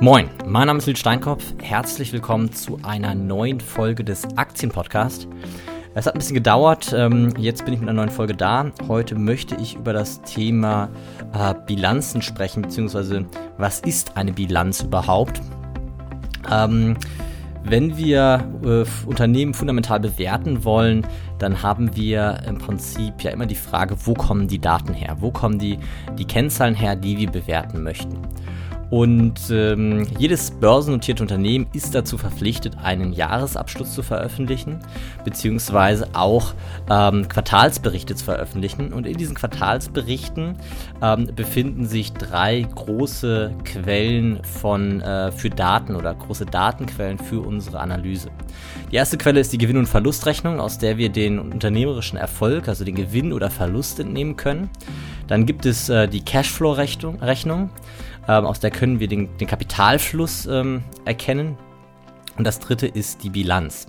Moin, mein Name ist Lil Steinkopf. Herzlich willkommen zu einer neuen Folge des Aktienpodcasts. Es hat ein bisschen gedauert, ähm, jetzt bin ich mit einer neuen Folge da. Heute möchte ich über das Thema äh, Bilanzen sprechen, beziehungsweise was ist eine Bilanz überhaupt? Ähm, wenn wir äh, Unternehmen fundamental bewerten wollen, dann haben wir im Prinzip ja immer die Frage, wo kommen die Daten her? Wo kommen die, die Kennzahlen her, die wir bewerten möchten? Und ähm, jedes börsennotierte Unternehmen ist dazu verpflichtet, einen Jahresabschluss zu veröffentlichen, beziehungsweise auch ähm, Quartalsberichte zu veröffentlichen. Und in diesen Quartalsberichten ähm, befinden sich drei große Quellen von, äh, für Daten oder große Datenquellen für unsere Analyse. Die erste Quelle ist die Gewinn- und Verlustrechnung, aus der wir den unternehmerischen Erfolg, also den Gewinn oder Verlust entnehmen können. Dann gibt es äh, die Cashflow-Rechnung. Rechnung. Ähm, aus der können wir den, den Kapitalfluss ähm, erkennen. Und das dritte ist die Bilanz.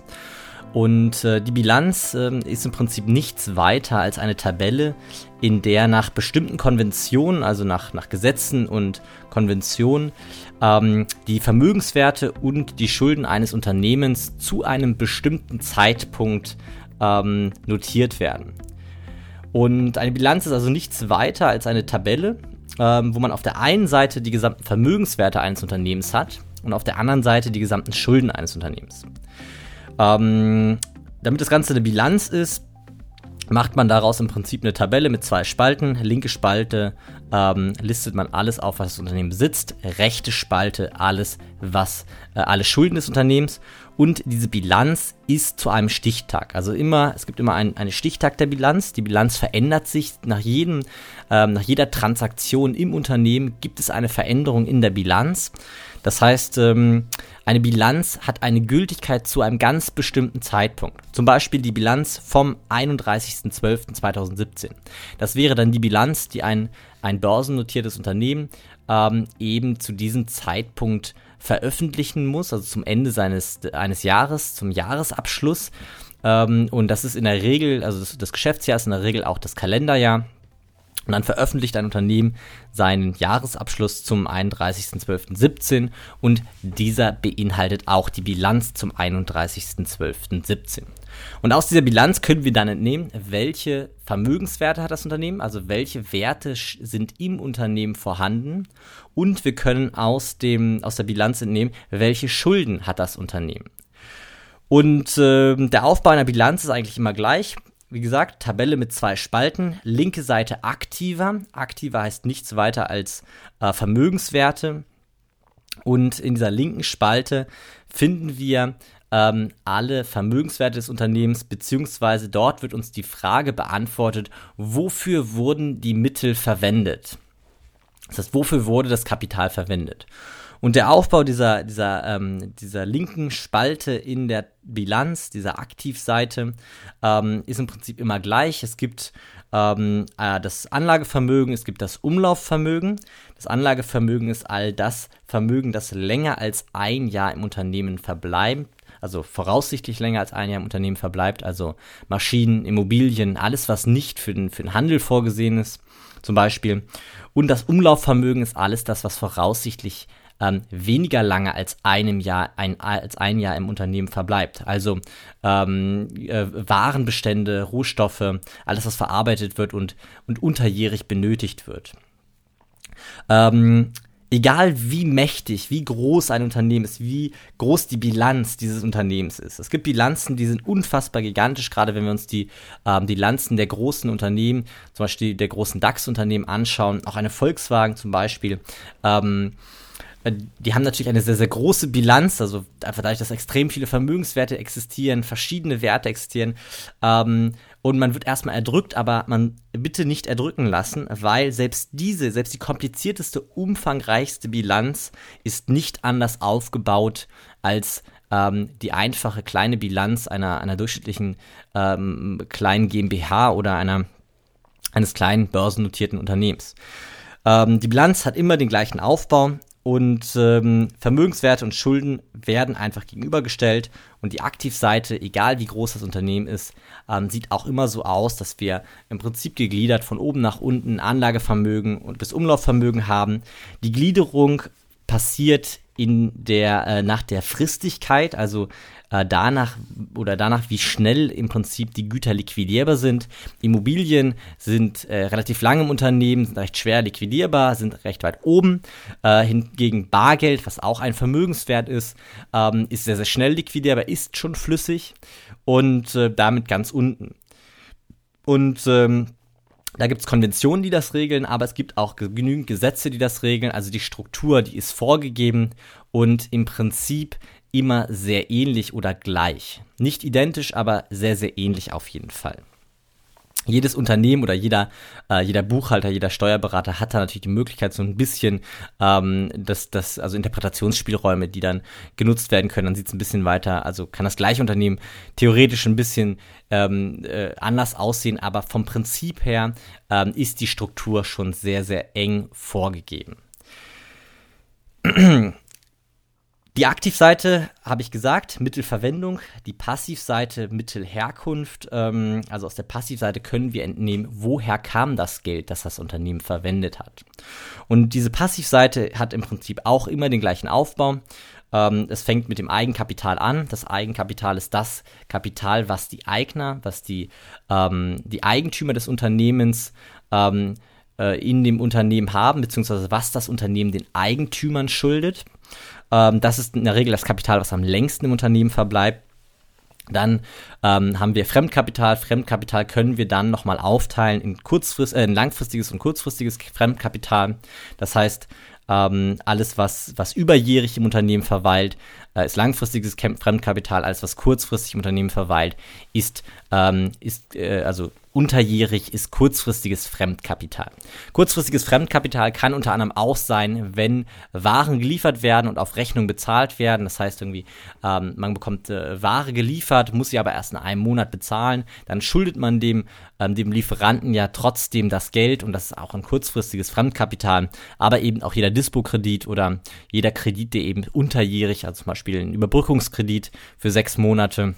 Und äh, die Bilanz äh, ist im Prinzip nichts weiter als eine Tabelle, in der nach bestimmten Konventionen, also nach, nach Gesetzen und Konventionen, ähm, die Vermögenswerte und die Schulden eines Unternehmens zu einem bestimmten Zeitpunkt ähm, notiert werden. Und eine Bilanz ist also nichts weiter als eine Tabelle, ähm, wo man auf der einen Seite die gesamten Vermögenswerte eines Unternehmens hat und auf der anderen Seite die gesamten Schulden eines Unternehmens. Ähm, damit das Ganze eine Bilanz ist, macht man daraus im Prinzip eine Tabelle mit zwei Spalten. Linke Spalte ähm, listet man alles auf, was das Unternehmen besitzt. Rechte Spalte alles, was äh, alle Schulden des Unternehmens. Und diese Bilanz ist zu einem Stichtag. Also immer, es gibt immer ein, einen Stichtag der Bilanz. Die Bilanz verändert sich nach jedem, ähm, nach jeder Transaktion im Unternehmen gibt es eine Veränderung in der Bilanz. Das heißt, ähm, eine Bilanz hat eine Gültigkeit zu einem ganz bestimmten Zeitpunkt. Zum Beispiel die Bilanz vom 31.12.2017. Das wäre dann die Bilanz, die ein, ein börsennotiertes Unternehmen ähm, eben zu diesem Zeitpunkt veröffentlichen muss, also zum Ende seines eines Jahres, zum Jahresabschluss. Ähm, und das ist in der Regel, also das, das Geschäftsjahr ist in der Regel auch das Kalenderjahr. Und dann veröffentlicht ein Unternehmen seinen Jahresabschluss zum 31.12.17 und dieser beinhaltet auch die Bilanz zum 31.12.17. Und aus dieser Bilanz können wir dann entnehmen, welche Vermögenswerte hat das Unternehmen, also welche Werte sind im Unternehmen vorhanden und wir können aus, dem, aus der Bilanz entnehmen, welche Schulden hat das Unternehmen. Und äh, der Aufbau einer Bilanz ist eigentlich immer gleich. Wie gesagt, Tabelle mit zwei Spalten. Linke Seite aktiver. Aktiver heißt nichts weiter als äh, Vermögenswerte. Und in dieser linken Spalte finden wir ähm, alle Vermögenswerte des Unternehmens, beziehungsweise dort wird uns die Frage beantwortet, wofür wurden die Mittel verwendet? Das heißt, wofür wurde das Kapital verwendet? Und der Aufbau dieser, dieser, ähm, dieser linken Spalte in der Bilanz, dieser Aktivseite, ähm, ist im Prinzip immer gleich. Es gibt ähm, äh, das Anlagevermögen, es gibt das Umlaufvermögen. Das Anlagevermögen ist all das Vermögen, das länger als ein Jahr im Unternehmen verbleibt. Also voraussichtlich länger als ein Jahr im Unternehmen verbleibt, also Maschinen, Immobilien, alles, was nicht für den, für den Handel vorgesehen ist, zum Beispiel. Und das Umlaufvermögen ist alles das, was voraussichtlich ähm, weniger lange als einem Jahr, ein, als ein Jahr im Unternehmen verbleibt. Also ähm, äh, Warenbestände, Rohstoffe, alles, was verarbeitet wird und, und unterjährig benötigt wird. Ähm, egal wie mächtig, wie groß ein Unternehmen ist, wie groß die Bilanz dieses Unternehmens ist. Es gibt Bilanzen, die sind unfassbar gigantisch, gerade wenn wir uns die ähm, Bilanzen der großen Unternehmen, zum Beispiel der großen DAX-Unternehmen anschauen, auch eine Volkswagen zum Beispiel. Ähm, äh, die haben natürlich eine sehr, sehr große Bilanz, also einfach dadurch, dass extrem viele Vermögenswerte existieren, verschiedene Werte existieren. Ähm, und man wird erstmal erdrückt, aber man bitte nicht erdrücken lassen, weil selbst diese, selbst die komplizierteste, umfangreichste Bilanz ist nicht anders aufgebaut als ähm, die einfache kleine Bilanz einer, einer durchschnittlichen ähm, kleinen GmbH oder einer, eines kleinen börsennotierten Unternehmens. Ähm, die Bilanz hat immer den gleichen Aufbau. Und ähm, Vermögenswerte und Schulden werden einfach gegenübergestellt und die Aktivseite, egal wie groß das Unternehmen ist, ähm, sieht auch immer so aus, dass wir im Prinzip gegliedert von oben nach unten Anlagevermögen und bis Umlaufvermögen haben. Die Gliederung passiert in der, äh, nach der Fristigkeit, also äh, danach oder danach, wie schnell im Prinzip die Güter liquidierbar sind. Immobilien sind äh, relativ lang im Unternehmen, sind recht schwer liquidierbar, sind recht weit oben. Äh, hingegen Bargeld, was auch ein Vermögenswert ist, ähm, ist sehr, sehr schnell liquidierbar, ist schon flüssig und äh, damit ganz unten. Und ähm, da gibt es Konventionen, die das regeln, aber es gibt auch genügend Gesetze, die das regeln. Also die Struktur, die ist vorgegeben und im Prinzip immer sehr ähnlich oder gleich. Nicht identisch, aber sehr, sehr ähnlich auf jeden Fall. Jedes Unternehmen oder jeder, äh, jeder Buchhalter, jeder Steuerberater hat da natürlich die Möglichkeit, so ein bisschen ähm, das, das, also Interpretationsspielräume, die dann genutzt werden können. Dann sieht es ein bisschen weiter, also kann das gleiche Unternehmen theoretisch ein bisschen ähm, äh, anders aussehen, aber vom Prinzip her ähm, ist die Struktur schon sehr, sehr eng vorgegeben. Die Aktivseite habe ich gesagt, Mittelverwendung. Die Passivseite Mittelherkunft. Ähm, also aus der Passivseite können wir entnehmen, woher kam das Geld, das das Unternehmen verwendet hat. Und diese Passivseite hat im Prinzip auch immer den gleichen Aufbau. Ähm, es fängt mit dem Eigenkapital an. Das Eigenkapital ist das Kapital, was die Eigner, was die, ähm, die Eigentümer des Unternehmens ähm, äh, in dem Unternehmen haben, beziehungsweise was das Unternehmen den Eigentümern schuldet. Ähm, das ist in der Regel das Kapital, was am längsten im Unternehmen verbleibt. Dann ähm, haben wir Fremdkapital. Fremdkapital können wir dann nochmal aufteilen in, kurzfrist, äh, in langfristiges und kurzfristiges Fremdkapital. Das heißt, ähm, alles, was, was überjährig im Unternehmen verweilt, äh, ist langfristiges Fremdkapital. Alles, was kurzfristig im Unternehmen verweilt, ist, ähm, ist äh, also unterjährig ist kurzfristiges Fremdkapital. Kurzfristiges Fremdkapital kann unter anderem auch sein, wenn Waren geliefert werden und auf Rechnung bezahlt werden. Das heißt irgendwie, ähm, man bekommt äh, Ware geliefert, muss sie aber erst in einem Monat bezahlen. Dann schuldet man dem, ähm, dem Lieferanten ja trotzdem das Geld und das ist auch ein kurzfristiges Fremdkapital. Aber eben auch jeder Dispo-Kredit oder jeder Kredit, der eben unterjährig, also zum Beispiel ein Überbrückungskredit für sechs Monate,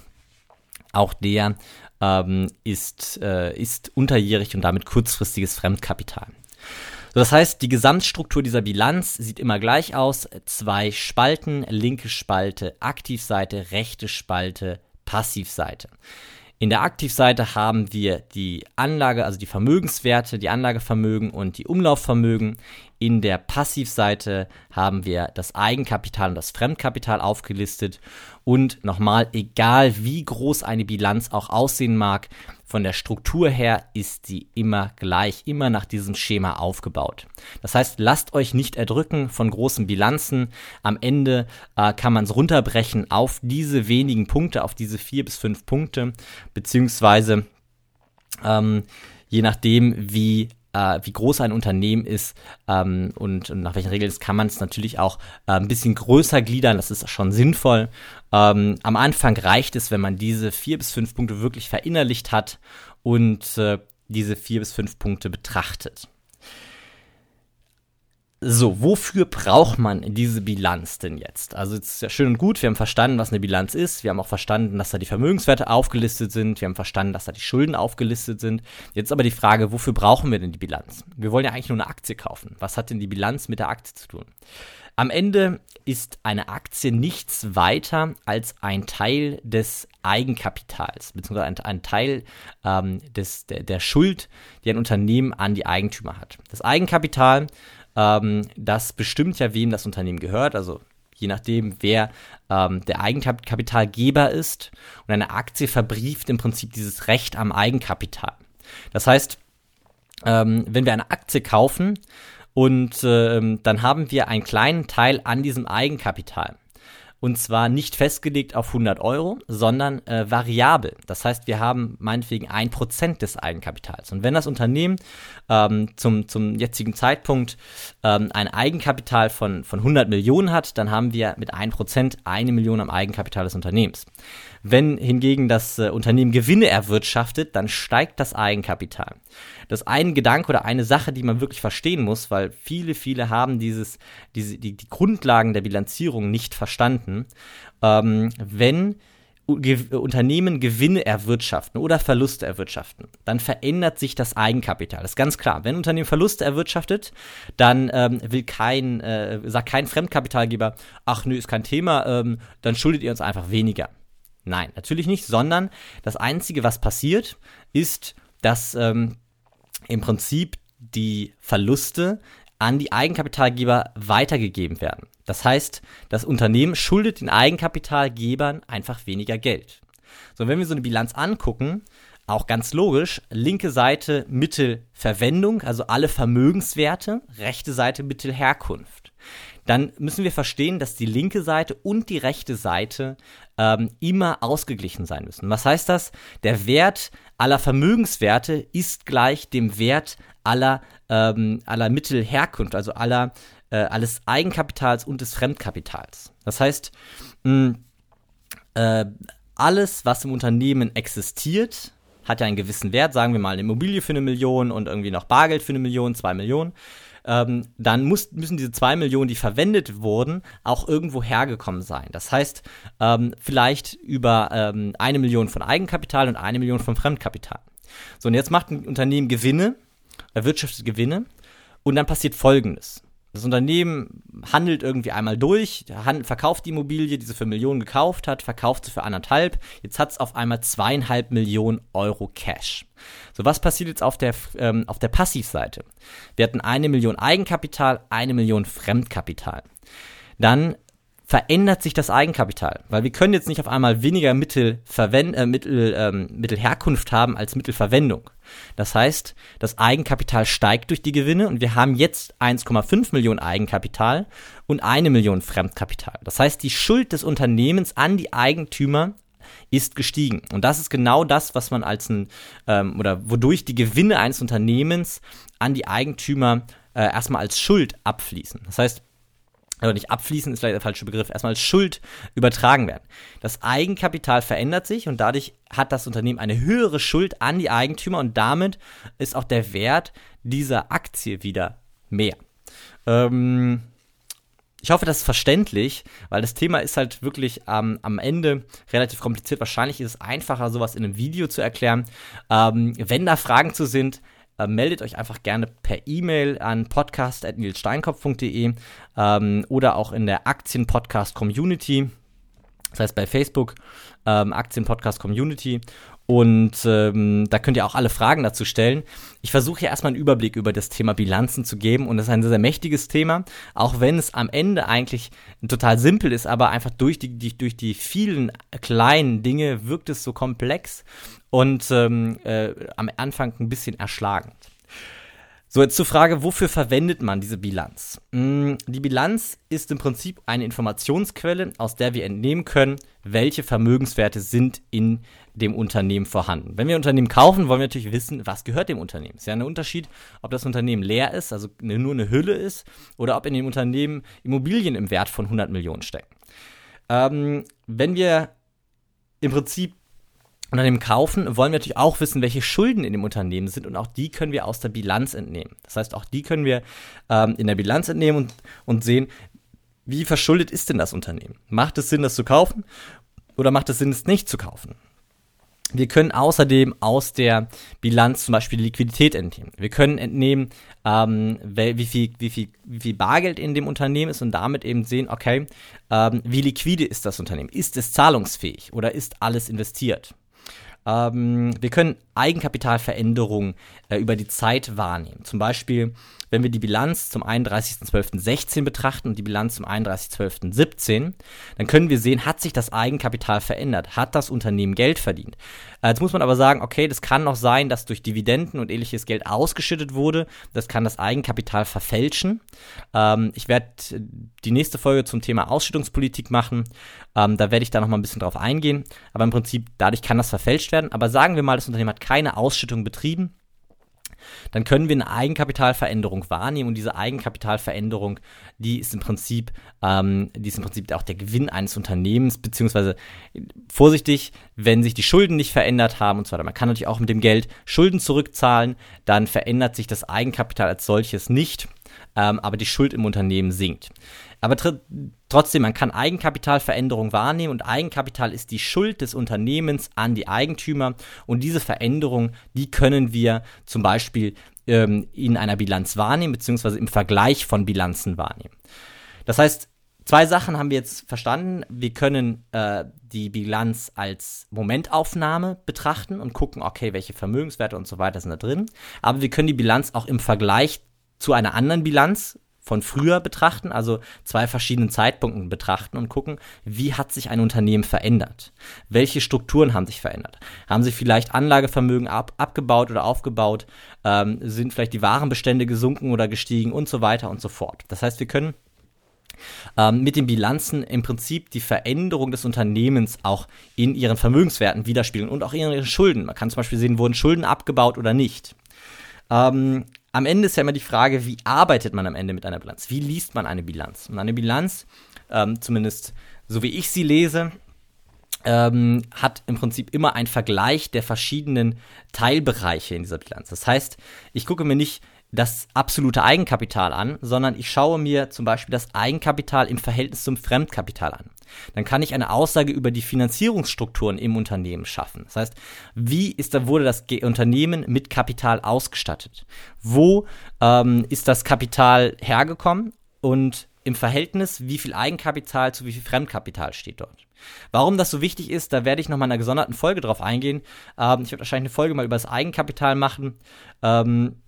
auch der ähm, ist, äh, ist unterjährig und damit kurzfristiges Fremdkapital. So, das heißt, die Gesamtstruktur dieser Bilanz sieht immer gleich aus. Zwei Spalten, linke Spalte Aktivseite, rechte Spalte Passivseite. In der Aktivseite haben wir die Anlage, also die Vermögenswerte, die Anlagevermögen und die Umlaufvermögen. In der Passivseite haben wir das Eigenkapital und das Fremdkapital aufgelistet. Und nochmal, egal wie groß eine Bilanz auch aussehen mag, von der Struktur her ist sie immer gleich, immer nach diesem Schema aufgebaut. Das heißt, lasst euch nicht erdrücken von großen Bilanzen. Am Ende äh, kann man es runterbrechen auf diese wenigen Punkte, auf diese vier bis fünf Punkte, beziehungsweise ähm, je nachdem, wie äh, wie groß ein Unternehmen ist ähm, und, und, nach welchen Regeln ist, kann man es natürlich auch äh, ein bisschen größer gliedern. Das ist schon sinnvoll. Ähm, am Anfang reicht es, wenn man diese vier bis fünf Punkte wirklich verinnerlicht hat und äh, diese vier bis fünf Punkte betrachtet. So, wofür braucht man diese Bilanz denn jetzt? Also, es ist ja schön und gut, wir haben verstanden, was eine Bilanz ist. Wir haben auch verstanden, dass da die Vermögenswerte aufgelistet sind. Wir haben verstanden, dass da die Schulden aufgelistet sind. Jetzt aber die Frage, wofür brauchen wir denn die Bilanz? Wir wollen ja eigentlich nur eine Aktie kaufen. Was hat denn die Bilanz mit der Aktie zu tun? Am Ende ist eine Aktie nichts weiter als ein Teil des Eigenkapitals, beziehungsweise ein, ein Teil ähm, des, der, der Schuld, die ein Unternehmen an die Eigentümer hat. Das Eigenkapital ähm, das bestimmt ja, wem das Unternehmen gehört. Also je nachdem, wer ähm, der Eigenkapitalgeber ist. Und eine Aktie verbrieft im Prinzip dieses Recht am Eigenkapital. Das heißt, ähm, wenn wir eine Aktie kaufen und ähm, dann haben wir einen kleinen Teil an diesem Eigenkapital. Und zwar nicht festgelegt auf 100 Euro, sondern äh, variabel. Das heißt, wir haben meinetwegen ein Prozent des Eigenkapitals. Und wenn das Unternehmen ähm, zum, zum jetzigen Zeitpunkt ähm, ein Eigenkapital von, von 100 Millionen hat, dann haben wir mit 1% eine Million am Eigenkapital des Unternehmens. Wenn hingegen das äh, Unternehmen Gewinne erwirtschaftet, dann steigt das Eigenkapital. Das ist ein Gedanke oder eine Sache, die man wirklich verstehen muss, weil viele, viele haben dieses, diese, die, die Grundlagen der Bilanzierung nicht verstanden. Ähm, wenn Unternehmen Gewinne erwirtschaften oder Verluste erwirtschaften, dann verändert sich das Eigenkapital. Das ist ganz klar. Wenn ein Unternehmen Verluste erwirtschaftet, dann ähm, will kein, äh, sagt kein Fremdkapitalgeber, ach nö, ist kein Thema, ähm, dann schuldet ihr uns einfach weniger. Nein, natürlich nicht, sondern das Einzige, was passiert, ist, dass ähm, im Prinzip die Verluste an die Eigenkapitalgeber weitergegeben werden. Das heißt, das Unternehmen schuldet den Eigenkapitalgebern einfach weniger Geld. So, wenn wir so eine Bilanz angucken, auch ganz logisch, linke Seite Mittelverwendung, also alle Vermögenswerte, rechte Seite Mittelherkunft. Dann müssen wir verstehen, dass die linke Seite und die rechte Seite ähm, immer ausgeglichen sein müssen. Was heißt das? Der Wert aller Vermögenswerte ist gleich dem Wert aller, ähm, aller Mittelherkunft, also aller äh, alles Eigenkapitals und des Fremdkapitals. Das heißt, mh, äh, alles, was im Unternehmen existiert, hat ja einen gewissen Wert, sagen wir mal eine Immobilie für eine Million und irgendwie noch Bargeld für eine Million, zwei Millionen. Ähm, dann muss, müssen diese zwei Millionen, die verwendet wurden, auch irgendwo hergekommen sein. Das heißt, ähm, vielleicht über ähm, eine Million von Eigenkapital und eine Million von Fremdkapital. So, und jetzt macht ein Unternehmen Gewinne, erwirtschaftet Gewinne und dann passiert Folgendes. Das Unternehmen handelt irgendwie einmal durch, verkauft die Immobilie, die sie für Millionen gekauft hat, verkauft sie für anderthalb. Jetzt hat es auf einmal zweieinhalb Millionen Euro Cash. So, was passiert jetzt auf der, ähm, auf der Passivseite? Wir hatten eine Million Eigenkapital, eine Million Fremdkapital. Dann verändert sich das Eigenkapital, weil wir können jetzt nicht auf einmal weniger Mittel, äh, Mittel, ähm, Mittelherkunft haben als Mittelverwendung. Das heißt, das Eigenkapital steigt durch die Gewinne und wir haben jetzt 1,5 Millionen Eigenkapital und eine Million Fremdkapital. Das heißt, die Schuld des Unternehmens an die Eigentümer ist gestiegen. Und das ist genau das, was man als ein, ähm, oder wodurch die Gewinne eines Unternehmens an die Eigentümer äh, erstmal als Schuld abfließen. Das heißt, oder nicht abfließen ist vielleicht der falsche Begriff, erstmal als Schuld übertragen werden. Das Eigenkapital verändert sich und dadurch hat das Unternehmen eine höhere Schuld an die Eigentümer und damit ist auch der Wert dieser Aktie wieder mehr. Ähm, ich hoffe, das ist verständlich, weil das Thema ist halt wirklich ähm, am Ende relativ kompliziert. Wahrscheinlich ist es einfacher, sowas in einem Video zu erklären. Ähm, wenn da Fragen zu sind, äh, meldet euch einfach gerne per E-Mail an podcast.nilssteinkopf.de ähm, oder auch in der Aktien-Podcast-Community. Das heißt bei Facebook ähm, Aktien-Podcast-Community. Und ähm, da könnt ihr auch alle Fragen dazu stellen. Ich versuche hier erstmal einen Überblick über das Thema Bilanzen zu geben und das ist ein sehr, sehr mächtiges Thema, auch wenn es am Ende eigentlich total simpel ist, aber einfach durch die, die durch die vielen kleinen Dinge wirkt es so komplex und ähm, äh, am Anfang ein bisschen erschlagend. So, jetzt zur Frage, wofür verwendet man diese Bilanz? Mm, die Bilanz ist im Prinzip eine Informationsquelle, aus der wir entnehmen können, welche Vermögenswerte sind in dem Unternehmen vorhanden. Wenn wir ein Unternehmen kaufen, wollen wir natürlich wissen, was gehört dem Unternehmen. Es ist ja ein Unterschied, ob das Unternehmen leer ist, also nur eine Hülle ist, oder ob in dem Unternehmen Immobilien im Wert von 100 Millionen stecken. Ähm, wenn wir im Prinzip Unternehmen kaufen, wollen wir natürlich auch wissen, welche Schulden in dem Unternehmen sind und auch die können wir aus der Bilanz entnehmen. Das heißt, auch die können wir ähm, in der Bilanz entnehmen und, und sehen, wie verschuldet ist denn das Unternehmen? Macht es Sinn, das zu kaufen oder macht es Sinn, es nicht zu kaufen? Wir können außerdem aus der Bilanz zum Beispiel die Liquidität entnehmen. Wir können entnehmen, ähm, wie, viel, wie, viel, wie viel Bargeld in dem Unternehmen ist und damit eben sehen, okay, ähm, wie liquide ist das Unternehmen? Ist es zahlungsfähig oder ist alles investiert? Ähm, wir können Eigenkapitalveränderungen äh, über die Zeit wahrnehmen. Zum Beispiel, wenn wir die Bilanz zum 31.12.16 betrachten und die Bilanz zum 31.12.17, dann können wir sehen, hat sich das Eigenkapital verändert? Hat das Unternehmen Geld verdient? Äh, jetzt muss man aber sagen, okay, das kann noch sein, dass durch Dividenden und ähnliches Geld ausgeschüttet wurde. Das kann das Eigenkapital verfälschen. Ähm, ich werde die nächste Folge zum Thema Ausschüttungspolitik machen. Ähm, da werde ich da noch mal ein bisschen drauf eingehen. Aber im Prinzip, dadurch kann das verfälscht werden. Aber sagen wir mal, das Unternehmen hat keine Ausschüttung betrieben, dann können wir eine Eigenkapitalveränderung wahrnehmen und diese Eigenkapitalveränderung, die ist im Prinzip, ähm, die ist im Prinzip auch der Gewinn eines Unternehmens, beziehungsweise vorsichtig, wenn sich die Schulden nicht verändert haben und so weiter. Man kann natürlich auch mit dem Geld Schulden zurückzahlen, dann verändert sich das Eigenkapital als solches nicht. ähm, aber die Schuld im Unternehmen sinkt. Aber trotzdem, man kann Eigenkapitalveränderung wahrnehmen und Eigenkapital ist die Schuld des Unternehmens an die Eigentümer und diese Veränderung, die können wir zum Beispiel ähm, in einer Bilanz wahrnehmen, beziehungsweise im Vergleich von Bilanzen wahrnehmen. Das heißt, Zwei Sachen haben wir jetzt verstanden. Wir können äh, die Bilanz als Momentaufnahme betrachten und gucken, okay, welche Vermögenswerte und so weiter sind da drin. Aber wir können die Bilanz auch im Vergleich zu einer anderen Bilanz von früher betrachten, also zwei verschiedenen Zeitpunkten betrachten und gucken, wie hat sich ein Unternehmen verändert? Welche Strukturen haben sich verändert? Haben sich vielleicht Anlagevermögen ab, abgebaut oder aufgebaut? Ähm, sind vielleicht die Warenbestände gesunken oder gestiegen und so weiter und so fort? Das heißt, wir können ähm, mit den Bilanzen im Prinzip die Veränderung des Unternehmens auch in ihren Vermögenswerten widerspiegeln und auch in ihren Schulden. Man kann zum Beispiel sehen, wurden Schulden abgebaut oder nicht. Ähm, am Ende ist ja immer die Frage, wie arbeitet man am Ende mit einer Bilanz? Wie liest man eine Bilanz? Und eine Bilanz, ähm, zumindest so wie ich sie lese, ähm, hat im Prinzip immer ein Vergleich der verschiedenen Teilbereiche in dieser Bilanz. Das heißt, ich gucke mir nicht das absolute Eigenkapital an, sondern ich schaue mir zum Beispiel das Eigenkapital im Verhältnis zum Fremdkapital an. Dann kann ich eine Aussage über die Finanzierungsstrukturen im Unternehmen schaffen. Das heißt, wie ist wurde das Unternehmen mit Kapital ausgestattet? Wo ähm, ist das Kapital hergekommen und im Verhältnis, wie viel Eigenkapital zu wie viel Fremdkapital steht dort? Warum das so wichtig ist, da werde ich nochmal in einer gesonderten Folge drauf eingehen. Ähm, ich werde wahrscheinlich eine Folge mal über das Eigenkapital machen. Ähm,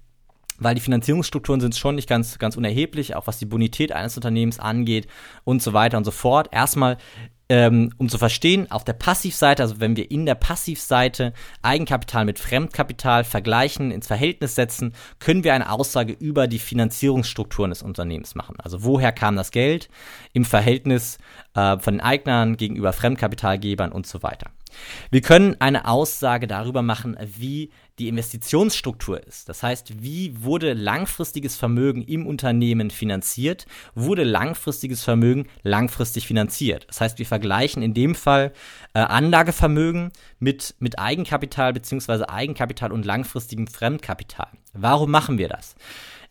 weil die Finanzierungsstrukturen sind schon nicht ganz, ganz unerheblich, auch was die Bonität eines Unternehmens angeht und so weiter und so fort. Erstmal, ähm, um zu verstehen, auf der Passivseite, also wenn wir in der Passivseite Eigenkapital mit Fremdkapital vergleichen, ins Verhältnis setzen, können wir eine Aussage über die Finanzierungsstrukturen des Unternehmens machen. Also woher kam das Geld im Verhältnis äh, von den Eignern gegenüber Fremdkapitalgebern und so weiter. Wir können eine Aussage darüber machen, wie die Investitionsstruktur ist. Das heißt, wie wurde langfristiges Vermögen im Unternehmen finanziert? Wurde langfristiges Vermögen langfristig finanziert? Das heißt, wir vergleichen in dem Fall äh, Anlagevermögen mit, mit Eigenkapital beziehungsweise Eigenkapital und langfristigem Fremdkapital. Warum machen wir das?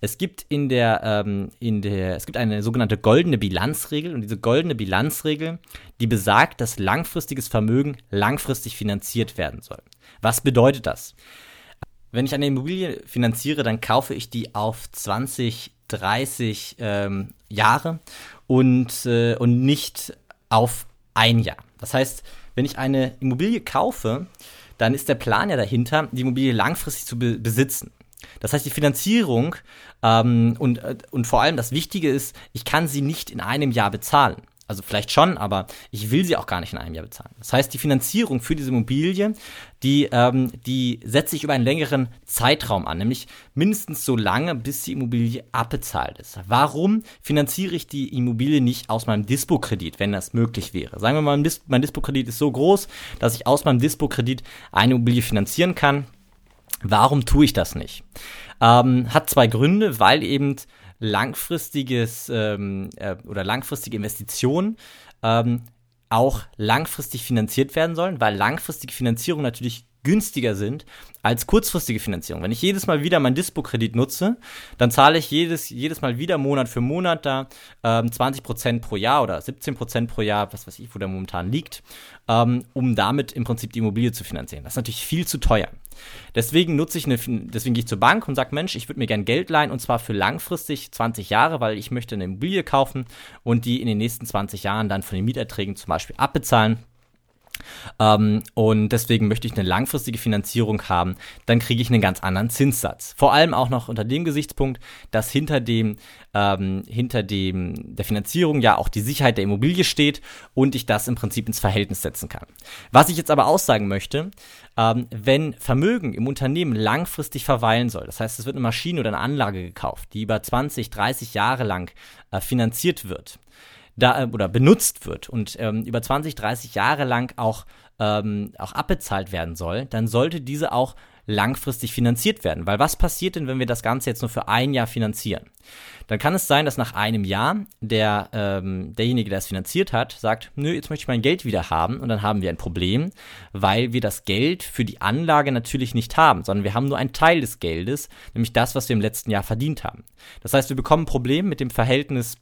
Es gibt in der, ähm, in der, es gibt eine sogenannte goldene Bilanzregel und diese goldene Bilanzregel, die besagt, dass langfristiges Vermögen langfristig finanziert werden soll. Was bedeutet das? Wenn ich eine Immobilie finanziere, dann kaufe ich die auf 20, 30 ähm, Jahre und, äh, und nicht auf ein Jahr. Das heißt, wenn ich eine Immobilie kaufe, dann ist der Plan ja dahinter, die Immobilie langfristig zu be besitzen. Das heißt, die Finanzierung ähm, und, äh, und vor allem das Wichtige ist, ich kann sie nicht in einem Jahr bezahlen. Also vielleicht schon, aber ich will sie auch gar nicht in einem Jahr bezahlen. Das heißt, die Finanzierung für diese Immobilie, die, ähm, die setzt sich über einen längeren Zeitraum an, nämlich mindestens so lange, bis die Immobilie abbezahlt ist. Warum finanziere ich die Immobilie nicht aus meinem Dispo-Kredit, wenn das möglich wäre? Sagen wir mal, mein Dispo-Kredit ist so groß, dass ich aus meinem Dispo-Kredit eine Immobilie finanzieren kann Warum tue ich das nicht? Ähm, hat zwei Gründe, weil eben langfristiges ähm, äh, oder langfristige Investitionen ähm, auch langfristig finanziert werden sollen, weil langfristige Finanzierung natürlich günstiger sind als kurzfristige Finanzierung. Wenn ich jedes Mal wieder mein Dispo-Kredit nutze, dann zahle ich jedes, jedes Mal wieder Monat für Monat da ähm, 20% pro Jahr oder 17% pro Jahr, was weiß ich, wo der momentan liegt, ähm, um damit im Prinzip die Immobilie zu finanzieren. Das ist natürlich viel zu teuer. Deswegen nutze ich eine, deswegen gehe ich zur Bank und sage, Mensch, ich würde mir gern Geld leihen und zwar für langfristig 20 Jahre, weil ich möchte eine Immobilie kaufen und die in den nächsten 20 Jahren dann von den Mieterträgen zum Beispiel abbezahlen. Ähm, und deswegen möchte ich eine langfristige Finanzierung haben, dann kriege ich einen ganz anderen Zinssatz. Vor allem auch noch unter dem Gesichtspunkt, dass hinter dem, ähm, hinter dem der Finanzierung ja auch die Sicherheit der Immobilie steht und ich das im Prinzip ins Verhältnis setzen kann. Was ich jetzt aber aussagen möchte, ähm, wenn Vermögen im Unternehmen langfristig verweilen soll, das heißt, es wird eine Maschine oder eine Anlage gekauft, die über 20, 30 Jahre lang äh, finanziert wird, da, oder benutzt wird und ähm, über 20, 30 Jahre lang auch, ähm, auch abbezahlt werden soll, dann sollte diese auch langfristig finanziert werden. Weil was passiert denn, wenn wir das Ganze jetzt nur für ein Jahr finanzieren? Dann kann es sein, dass nach einem Jahr der, ähm, derjenige, der es finanziert hat, sagt, nö, jetzt möchte ich mein Geld wieder haben und dann haben wir ein Problem, weil wir das Geld für die Anlage natürlich nicht haben, sondern wir haben nur einen Teil des Geldes, nämlich das, was wir im letzten Jahr verdient haben. Das heißt, wir bekommen ein Problem mit dem Verhältnis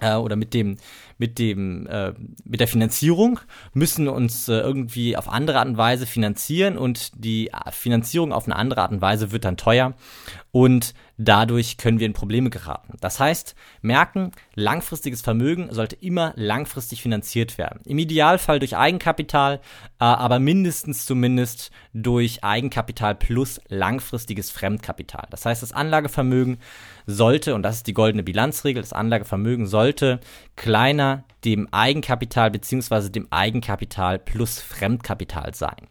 äh, oder mit dem mit dem äh, mit der Finanzierung müssen uns äh, irgendwie auf andere Art und Weise finanzieren und die Finanzierung auf eine andere Art und Weise wird dann teuer. Und dadurch können wir in Probleme geraten. Das heißt, merken, langfristiges Vermögen sollte immer langfristig finanziert werden. Im Idealfall durch Eigenkapital, äh, aber mindestens zumindest durch Eigenkapital plus langfristiges Fremdkapital. Das heißt, das Anlagevermögen sollte, und das ist die goldene Bilanzregel, das Anlagevermögen sollte kleiner dem Eigenkapital bzw. dem Eigenkapital plus Fremdkapital sein.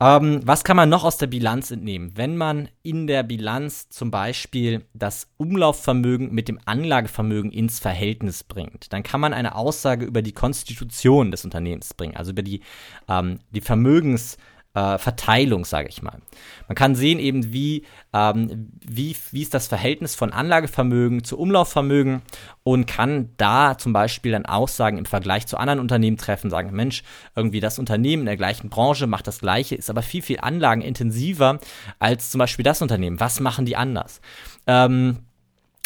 Ähm, was kann man noch aus der Bilanz entnehmen? Wenn man in der Bilanz zum Beispiel das Umlaufvermögen mit dem Anlagevermögen ins Verhältnis bringt, dann kann man eine Aussage über die Konstitution des Unternehmens bringen, also über die, ähm, die Vermögens- äh, Verteilung, sage ich mal. Man kann sehen eben, wie, ähm, wie, wie ist das Verhältnis von Anlagevermögen zu Umlaufvermögen und kann da zum Beispiel dann Aussagen im Vergleich zu anderen Unternehmen treffen, sagen, Mensch, irgendwie das Unternehmen in der gleichen Branche macht das Gleiche, ist aber viel, viel anlagenintensiver als zum Beispiel das Unternehmen. Was machen die anders? Ähm,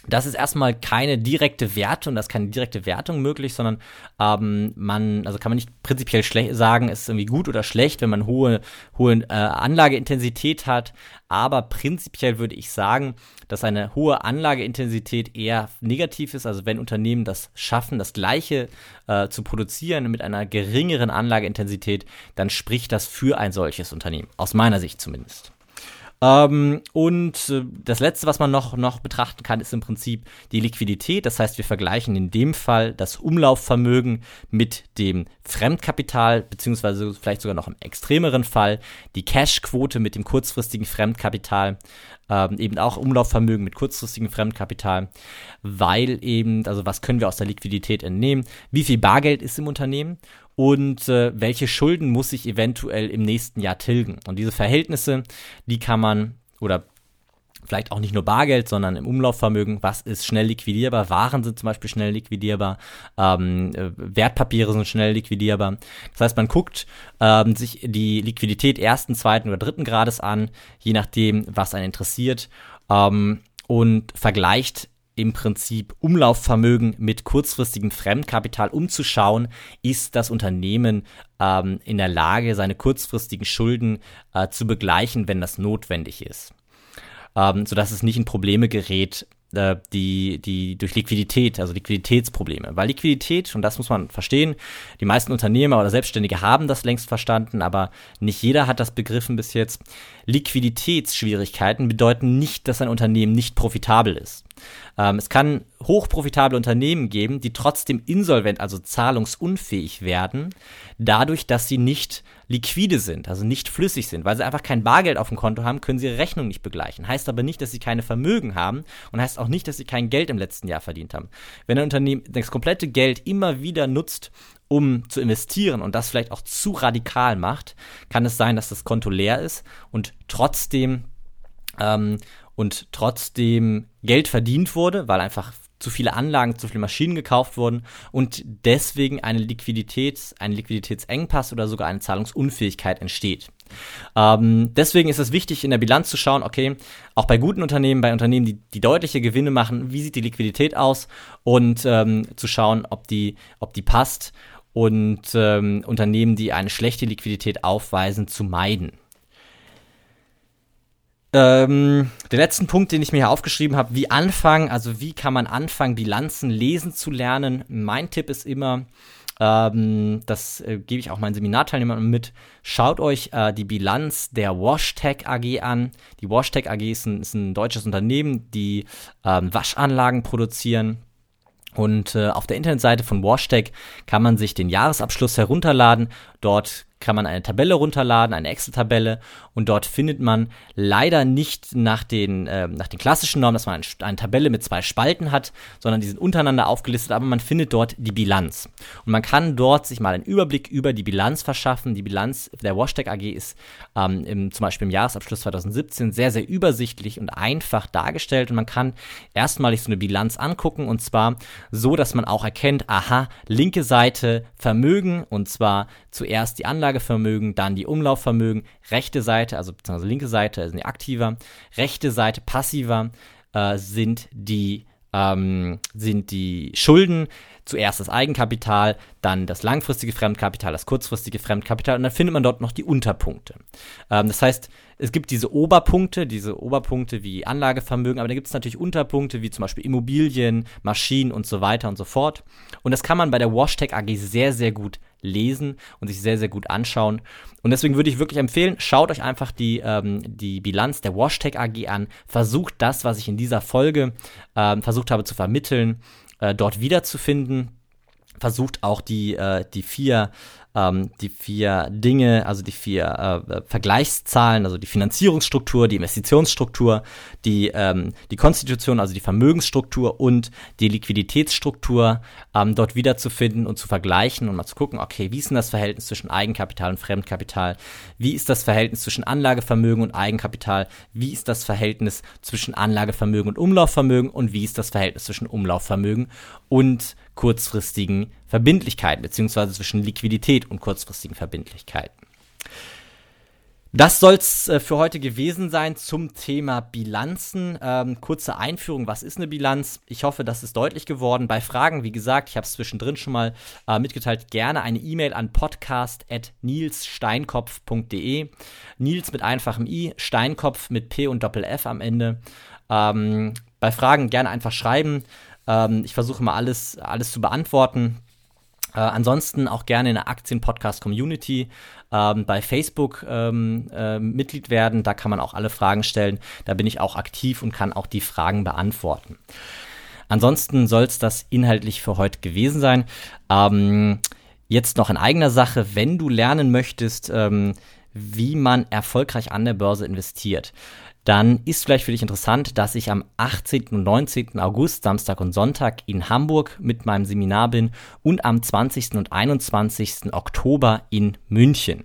das ist erstmal keine direkte Wertung, das ist keine direkte Wertung möglich, sondern ähm, man, also kann man nicht prinzipiell sagen, es ist irgendwie gut oder schlecht, wenn man hohe, hohe äh, Anlageintensität hat, aber prinzipiell würde ich sagen, dass eine hohe Anlageintensität eher negativ ist, also wenn Unternehmen das schaffen, das gleiche äh, zu produzieren mit einer geringeren Anlageintensität, dann spricht das für ein solches Unternehmen, aus meiner Sicht zumindest. Ähm, und äh, das letzte, was man noch, noch betrachten kann, ist im Prinzip die Liquidität. Das heißt, wir vergleichen in dem Fall das Umlaufvermögen mit dem Fremdkapital, beziehungsweise vielleicht sogar noch im extremeren Fall die Cashquote mit dem kurzfristigen Fremdkapital. Ähm, eben auch Umlaufvermögen mit kurzfristigem Fremdkapital, weil eben, also was können wir aus der Liquidität entnehmen? Wie viel Bargeld ist im Unternehmen? Und äh, welche Schulden muss ich eventuell im nächsten Jahr tilgen. Und diese Verhältnisse, die kann man oder vielleicht auch nicht nur Bargeld, sondern im Umlaufvermögen, was ist schnell liquidierbar, Waren sind zum Beispiel schnell liquidierbar, ähm, äh, Wertpapiere sind schnell liquidierbar. Das heißt, man guckt ähm, sich die Liquidität ersten, zweiten oder dritten Grades an, je nachdem, was einen interessiert, ähm, und vergleicht im Prinzip Umlaufvermögen mit kurzfristigem Fremdkapital umzuschauen, ist das Unternehmen ähm, in der Lage, seine kurzfristigen Schulden äh, zu begleichen, wenn das notwendig ist. Ähm, sodass es nicht in Probleme gerät, äh, die, die durch Liquidität, also Liquiditätsprobleme. Weil Liquidität, und das muss man verstehen, die meisten Unternehmer oder Selbstständige haben das längst verstanden, aber nicht jeder hat das begriffen bis jetzt. Liquiditätsschwierigkeiten bedeuten nicht, dass ein Unternehmen nicht profitabel ist. Ähm, es kann hochprofitable Unternehmen geben, die trotzdem insolvent, also zahlungsunfähig werden, dadurch, dass sie nicht liquide sind, also nicht flüssig sind, weil sie einfach kein Bargeld auf dem Konto haben, können sie ihre Rechnung nicht begleichen. Heißt aber nicht, dass sie keine Vermögen haben und heißt auch nicht, dass sie kein Geld im letzten Jahr verdient haben. Wenn ein Unternehmen das komplette Geld immer wieder nutzt, um zu investieren und das vielleicht auch zu radikal macht, kann es sein, dass das Konto leer ist und trotzdem ähm, und trotzdem Geld verdient wurde, weil einfach zu viele Anlagen, zu viele Maschinen gekauft wurden und deswegen eine Liquidität, ein Liquiditätsengpass oder sogar eine Zahlungsunfähigkeit entsteht. Ähm, deswegen ist es wichtig, in der Bilanz zu schauen, okay, auch bei guten Unternehmen, bei Unternehmen, die, die deutliche Gewinne machen, wie sieht die Liquidität aus und ähm, zu schauen, ob die, ob die passt und ähm, Unternehmen, die eine schlechte Liquidität aufweisen, zu meiden. Ähm, den letzten Punkt, den ich mir hier aufgeschrieben habe, wie anfangen, also wie kann man anfangen, Bilanzen lesen zu lernen. Mein Tipp ist immer, ähm, das äh, gebe ich auch meinen Seminarteilnehmern mit, schaut euch äh, die Bilanz der WashTech AG an. Die WashTech AG ist ein, ist ein deutsches Unternehmen, die ähm, Waschanlagen produzieren. Und äh, auf der Internetseite von WashTech kann man sich den Jahresabschluss herunterladen. Dort kann man eine Tabelle runterladen, eine Excel-Tabelle und dort findet man leider nicht nach den, äh, nach den klassischen Normen, dass man ein, eine Tabelle mit zwei Spalten hat, sondern die sind untereinander aufgelistet, aber man findet dort die Bilanz. Und man kann dort sich mal einen Überblick über die Bilanz verschaffen. Die Bilanz der Washtag AG ist ähm, im, zum Beispiel im Jahresabschluss 2017 sehr, sehr übersichtlich und einfach dargestellt und man kann erstmalig so eine Bilanz angucken und zwar so, dass man auch erkennt, aha, linke Seite Vermögen und zwar zuerst die Anlagevermögen, dann die Umlaufvermögen, rechte Seite, also beziehungsweise linke Seite sind die aktiver, rechte Seite passiver äh, sind die ähm, sind die Schulden, zuerst das Eigenkapital, dann das langfristige Fremdkapital, das kurzfristige Fremdkapital und dann findet man dort noch die Unterpunkte. Ähm, das heißt, es gibt diese Oberpunkte, diese Oberpunkte wie Anlagevermögen, aber da gibt es natürlich Unterpunkte wie zum Beispiel Immobilien, Maschinen und so weiter und so fort. Und das kann man bei der WashTech AG sehr, sehr gut lesen und sich sehr, sehr gut anschauen. Und deswegen würde ich wirklich empfehlen, schaut euch einfach die, ähm, die Bilanz der WashTech AG an, versucht das, was ich in dieser Folge ähm, versucht habe zu vermitteln, äh, dort wiederzufinden. Versucht auch die, äh, die vier ähm, die vier Dinge, also die vier äh, Vergleichszahlen, also die Finanzierungsstruktur, die Investitionsstruktur, die, ähm, die Konstitution, also die Vermögensstruktur und die Liquiditätsstruktur ähm, dort wiederzufinden und zu vergleichen und mal zu gucken, okay, wie ist denn das Verhältnis zwischen Eigenkapital und Fremdkapital? Wie ist das Verhältnis zwischen Anlagevermögen und Eigenkapital? Wie ist das Verhältnis zwischen Anlagevermögen und Umlaufvermögen? Und wie ist das Verhältnis zwischen Umlaufvermögen und kurzfristigen Verbindlichkeiten, beziehungsweise zwischen Liquidität und kurzfristigen Verbindlichkeiten. Das soll's äh, für heute gewesen sein zum Thema Bilanzen. Ähm, kurze Einführung, was ist eine Bilanz? Ich hoffe, das ist deutlich geworden. Bei Fragen, wie gesagt, ich habe es zwischendrin schon mal äh, mitgeteilt, gerne eine E-Mail an podcast.nilssteinkopf.de. Nils mit einfachem I, Steinkopf mit P und Doppel F am Ende. Ähm, bei Fragen gerne einfach schreiben. Ähm, ich versuche mal alles, alles zu beantworten. Äh, ansonsten auch gerne in der Aktien-Podcast-Community ähm, bei Facebook ähm, äh, Mitglied werden. Da kann man auch alle Fragen stellen. Da bin ich auch aktiv und kann auch die Fragen beantworten. Ansonsten soll es das inhaltlich für heute gewesen sein. Ähm, jetzt noch in eigener Sache, wenn du lernen möchtest, ähm, wie man erfolgreich an der Börse investiert dann ist vielleicht für dich interessant, dass ich am 18. und 19. August, Samstag und Sonntag in Hamburg mit meinem Seminar bin und am 20. und 21. Oktober in München.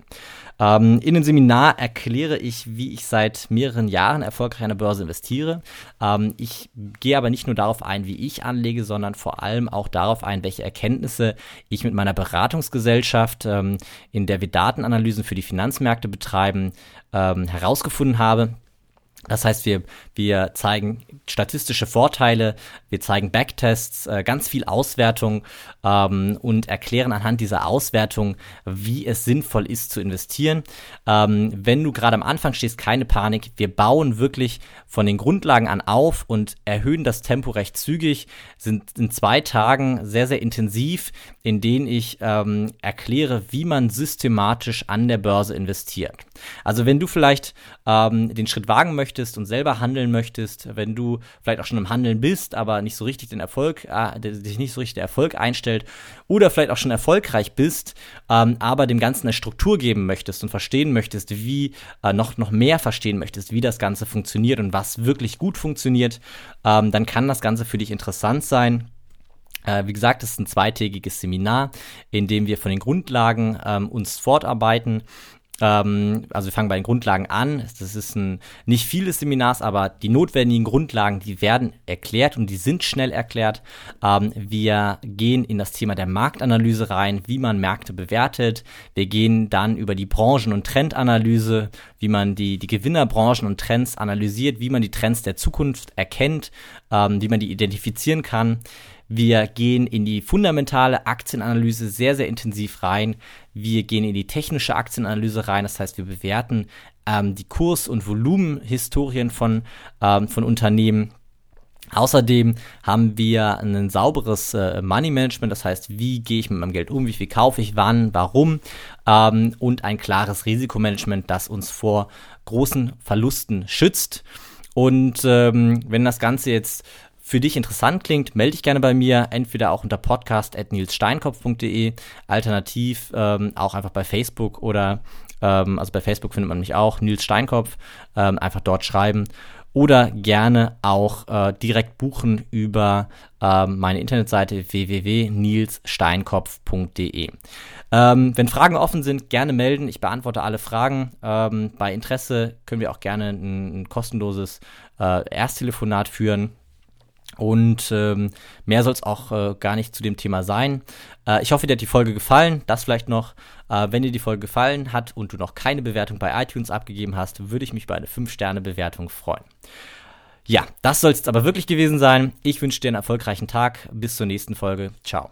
Ähm, in dem Seminar erkläre ich, wie ich seit mehreren Jahren erfolgreich an der Börse investiere. Ähm, ich gehe aber nicht nur darauf ein, wie ich anlege, sondern vor allem auch darauf ein, welche Erkenntnisse ich mit meiner Beratungsgesellschaft, ähm, in der wir Datenanalysen für die Finanzmärkte betreiben, herausgefunden habe. Das heißt, wir, wir zeigen statistische Vorteile, wir zeigen Backtests, äh, ganz viel Auswertung ähm, und erklären anhand dieser Auswertung, wie es sinnvoll ist zu investieren. Ähm, wenn du gerade am Anfang stehst, keine Panik. Wir bauen wirklich von den Grundlagen an auf und erhöhen das Tempo recht zügig. Sind in zwei Tagen sehr, sehr intensiv, in denen ich ähm, erkläre, wie man systematisch an der Börse investiert. Also wenn du vielleicht ähm, den Schritt wagen möchtest und selber handeln möchtest, wenn du vielleicht auch schon im Handeln bist, aber nicht so richtig den Erfolg, äh, dich nicht so richtig der Erfolg einstellt, oder vielleicht auch schon erfolgreich bist, ähm, aber dem Ganzen eine Struktur geben möchtest und verstehen möchtest, wie äh, noch, noch mehr verstehen möchtest, wie das Ganze funktioniert und was wirklich gut funktioniert, ähm, dann kann das Ganze für dich interessant sein. Äh, wie gesagt, es ist ein zweitägiges Seminar, in dem wir von den Grundlagen ähm, uns fortarbeiten ähm, also wir fangen bei den Grundlagen an. Das ist ein, nicht vieles Seminars, aber die notwendigen Grundlagen, die werden erklärt und die sind schnell erklärt. Ähm, wir gehen in das Thema der Marktanalyse rein, wie man Märkte bewertet. Wir gehen dann über die Branchen- und Trendanalyse, wie man die, die Gewinnerbranchen und Trends analysiert, wie man die Trends der Zukunft erkennt, ähm, wie man die identifizieren kann. Wir gehen in die fundamentale Aktienanalyse sehr, sehr intensiv rein. Wir gehen in die technische Aktienanalyse rein. Das heißt, wir bewerten ähm, die Kurs- und Volumenhistorien von, ähm, von Unternehmen. Außerdem haben wir ein sauberes äh, Money Management, das heißt, wie gehe ich mit meinem Geld um, wie viel kaufe ich, wann, warum ähm, und ein klares Risikomanagement, das uns vor großen Verlusten schützt. Und ähm, wenn das Ganze jetzt für dich interessant klingt, melde dich gerne bei mir, entweder auch unter podcast.nilssteinkopf.de, alternativ ähm, auch einfach bei Facebook oder, ähm, also bei Facebook findet man mich auch, Nils Steinkopf, ähm, einfach dort schreiben oder gerne auch äh, direkt buchen über äh, meine Internetseite www.nilssteinkopf.de. Ähm, wenn Fragen offen sind, gerne melden. Ich beantworte alle Fragen. Ähm, bei Interesse können wir auch gerne ein, ein kostenloses äh, Ersttelefonat führen. Und ähm, mehr soll es auch äh, gar nicht zu dem Thema sein. Äh, ich hoffe, dir hat die Folge gefallen. Das vielleicht noch. Äh, wenn dir die Folge gefallen hat und du noch keine Bewertung bei iTunes abgegeben hast, würde ich mich bei einer 5-Sterne-Bewertung freuen. Ja, das soll es jetzt aber wirklich gewesen sein. Ich wünsche dir einen erfolgreichen Tag. Bis zur nächsten Folge. Ciao.